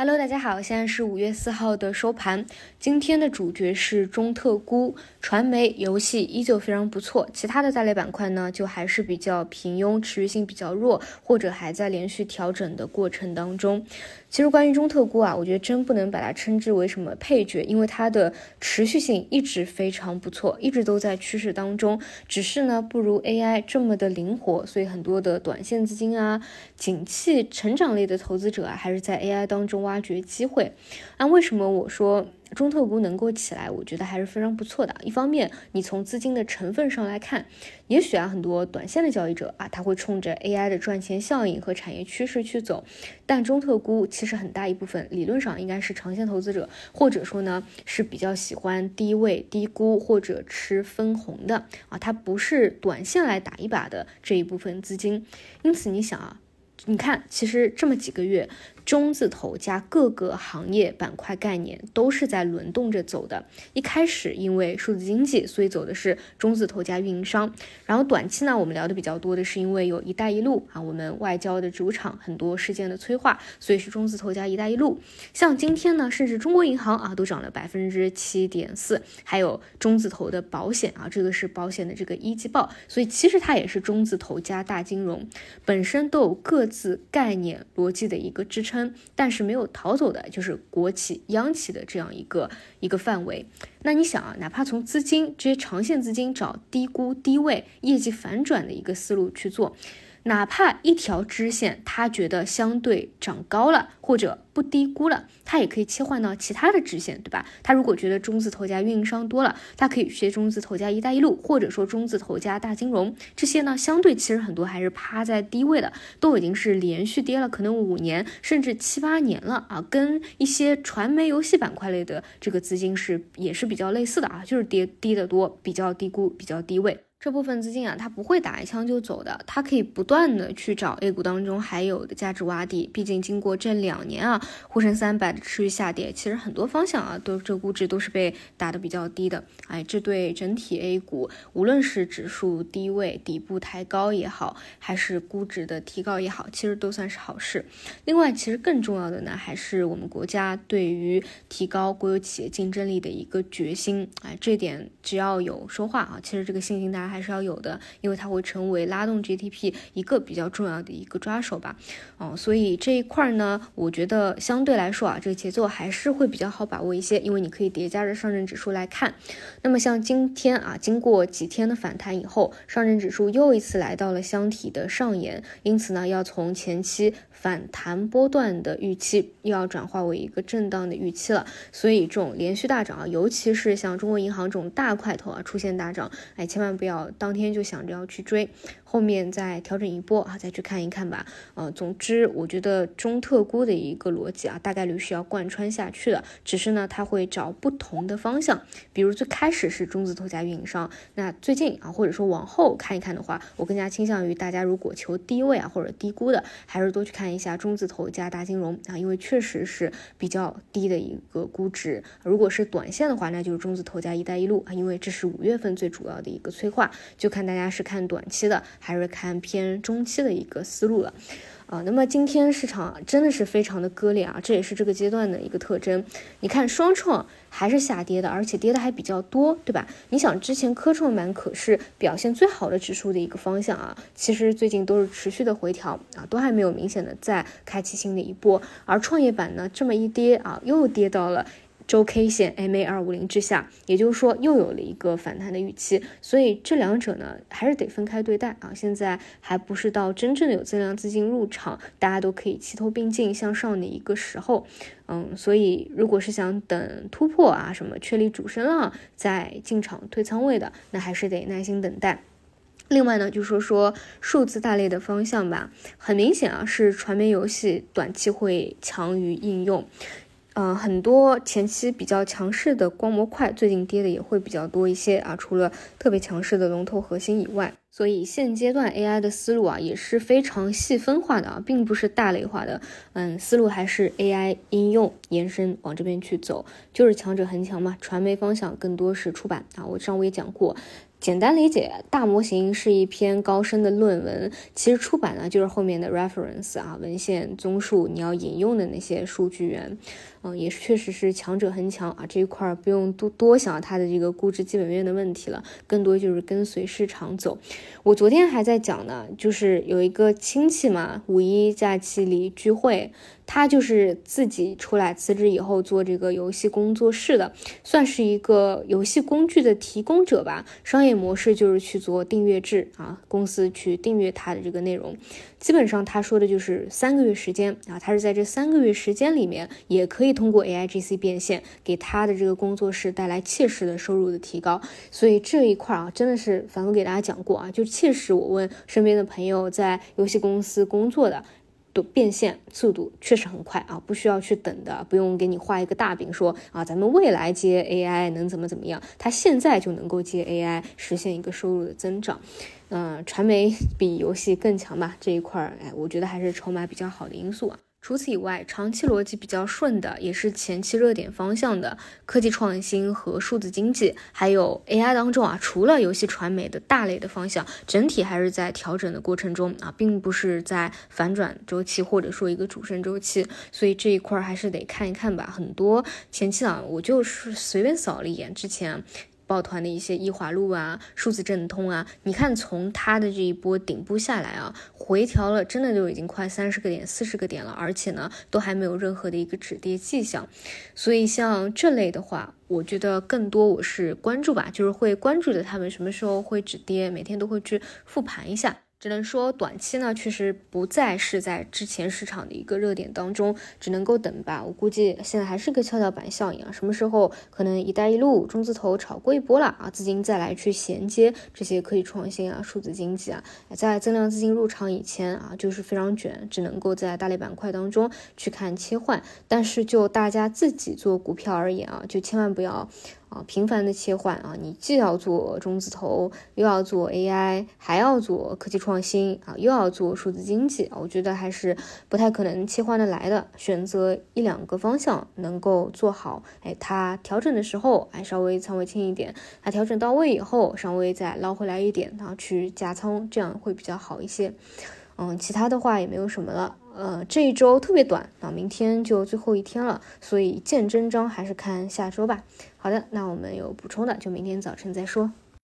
Hello，大家好，现在是五月四号的收盘。今天的主角是中特估，传媒、游戏依旧非常不错，其他的大类板块呢就还是比较平庸，持续性比较弱，或者还在连续调整的过程当中。其实关于中特估啊，我觉得真不能把它称之为什么配角，因为它的持续性一直非常不错，一直都在趋势当中，只是呢不如 AI 这么的灵活，所以很多的短线资金啊、景气成长类的投资者啊，还是在 AI 当中挖挖掘机会。那为什么我说？中特估能够起来，我觉得还是非常不错的。一方面，你从资金的成分上来看，也许啊，很多短线的交易者啊，他会冲着 AI 的赚钱效应和产业趋势去走。但中特估其实很大一部分理论上应该是长线投资者，或者说呢是比较喜欢低位低估或者吃分红的啊，它不是短线来打一把的这一部分资金。因此，你想啊。你看，其实这么几个月，中字头加各个行业板块概念都是在轮动着走的。一开始因为数字经济，所以走的是中字头加运营商。然后短期呢，我们聊的比较多的是因为有一带一路啊，我们外交的主场很多事件的催化，所以是中字头加一带一路。像今天呢，甚至中国银行啊都涨了百分之七点四，还有中字头的保险啊，这个是保险的这个一季报，所以其实它也是中字头加大金融，本身都有各。字概念逻辑的一个支撑，但是没有逃走的，就是国企、央企的这样一个一个范围。那你想啊，哪怕从资金这些长线资金找低估、低位、业绩反转的一个思路去做。哪怕一条支线，他觉得相对涨高了，或者不低估了，他也可以切换到其他的支线，对吧？他如果觉得中字头加运营商多了，他可以学中字头加一带一路，或者说中字头加大金融这些呢？相对其实很多还是趴在低位的，都已经是连续跌了可能五年甚至七八年了啊，跟一些传媒游戏板块类的这个资金是也是比较类似的啊，就是跌低的多，比较低估，比较低位。这部分资金啊，它不会打一枪就走的，它可以不断的去找 A 股当中还有的价值洼地。毕竟经过这两年啊，沪深三百的持续下跌，其实很多方向啊，都这估值都是被打的比较低的。哎，这对整体 A 股，无论是指数低位底部抬高也好，还是估值的提高也好，其实都算是好事。另外，其实更重要的呢，还是我们国家对于提高国有企业竞争力的一个决心。哎，这点只要有说话啊，其实这个信心大家。还是要有的，因为它会成为拉动 GDP 一个比较重要的一个抓手吧。哦，所以这一块呢，我觉得相对来说啊，这个节奏还是会比较好把握一些，因为你可以叠加着上证指数来看。那么像今天啊，经过几天的反弹以后，上证指数又一次来到了箱体的上沿，因此呢，要从前期反弹波段的预期，又要转化为一个震荡的预期了。所以这种连续大涨啊，尤其是像中国银行这种大块头啊出现大涨，哎，千万不要。当天就想着要去追，后面再调整一波啊，再去看一看吧。呃，总之我觉得中特估的一个逻辑啊，大概率是要贯穿下去的，只是呢，它会找不同的方向。比如最开始是中字头加运营商，那最近啊，或者说往后看一看的话，我更加倾向于大家如果求低位啊或者低估的，还是多去看一下中字头加大金融啊，因为确实是比较低的一个估值。如果是短线的话，那就是中字头加一带一路啊，因为这是五月份最主要的一个催化。就看大家是看短期的，还是看偏中期的一个思路了，啊，那么今天市场真的是非常的割裂啊，这也是这个阶段的一个特征。你看双创还是下跌的，而且跌的还比较多，对吧？你想之前科创板可是表现最好的指数的一个方向啊，其实最近都是持续的回调啊，都还没有明显的再开启新的一波，而创业板呢这么一跌啊，又跌到了。周 K 线 MA 二五零之下，也就是说又有了一个反弹的预期，所以这两者呢还是得分开对待啊。现在还不是到真正的有增量资金入场，大家都可以齐头并进向上的一个时候，嗯，所以如果是想等突破啊什么确立主升浪再进场退仓位的，那还是得耐心等待。另外呢，就说说数字大类的方向吧，很明显啊是传媒游戏短期会强于应用。嗯，很多前期比较强势的光模块，最近跌的也会比较多一些啊。除了特别强势的龙头核心以外，所以现阶段 AI 的思路啊也是非常细分化的啊，并不是大类化的。嗯，思路还是 AI 应用延伸往这边去走，就是强者恒强嘛。传媒方向更多是出版啊，我上午也讲过。简单理解，大模型是一篇高深的论文，其实出版呢就是后面的 reference 啊，文献综述，你要引用的那些数据源，嗯，也是确实是强者恒强啊，这一块不用多多想它的这个估值基本面的问题了，更多就是跟随市场走。我昨天还在讲呢，就是有一个亲戚嘛，五一假期里聚会。他就是自己出来辞职以后做这个游戏工作室的，算是一个游戏工具的提供者吧。商业模式就是去做订阅制啊，公司去订阅他的这个内容。基本上他说的就是三个月时间啊，他是在这三个月时间里面，也可以通过 A I G C 变现，给他的这个工作室带来切实的收入的提高。所以这一块啊，真的是反复给大家讲过啊，就切实我问身边的朋友在游戏公司工作的。都变现速度确实很快啊，不需要去等的，不用给你画一个大饼说啊，咱们未来接 AI 能怎么怎么样，它现在就能够接 AI 实现一个收入的增长。嗯，传媒比游戏更强吧这一块儿，哎，我觉得还是筹码比较好的因素啊。除此以外，长期逻辑比较顺的，也是前期热点方向的科技创新和数字经济，还有 AI 当中啊，除了游戏传媒的大类的方向，整体还是在调整的过程中啊，并不是在反转周期或者说一个主升周期，所以这一块还是得看一看吧。很多前期啊，我就是随便扫了一眼之前。抱团的一些易华路啊，数字正通啊，你看从它的这一波顶部下来啊，回调了，真的就已经快三十个点、四十个点了，而且呢，都还没有任何的一个止跌迹象。所以像这类的话，我觉得更多我是关注吧，就是会关注着他们什么时候会止跌，每天都会去复盘一下。只能说短期呢，确实不再是在之前市场的一个热点当中，只能够等吧。我估计现在还是个跷跷板效应啊，什么时候可能“一带一路”中字头炒过一波了啊，资金再来去衔接这些科技创新啊、数字经济啊，在增量资金入场以前啊，就是非常卷，只能够在大类板块当中去看切换。但是就大家自己做股票而言啊，就千万不要。啊，频繁的切换啊，你既要做中字头，又要做 AI，还要做科技创新啊，又要做数字经济，我觉得还是不太可能切换的来的。选择一两个方向能够做好，哎，它调整的时候，哎，稍微仓位轻一点；它调整到位以后，稍微再捞回来一点，然后去加仓，这样会比较好一些。嗯，其他的话也没有什么了。呃，这一周特别短那，明天就最后一天了，所以见真章还是看下周吧。好的，那我们有补充的就明天早晨再说。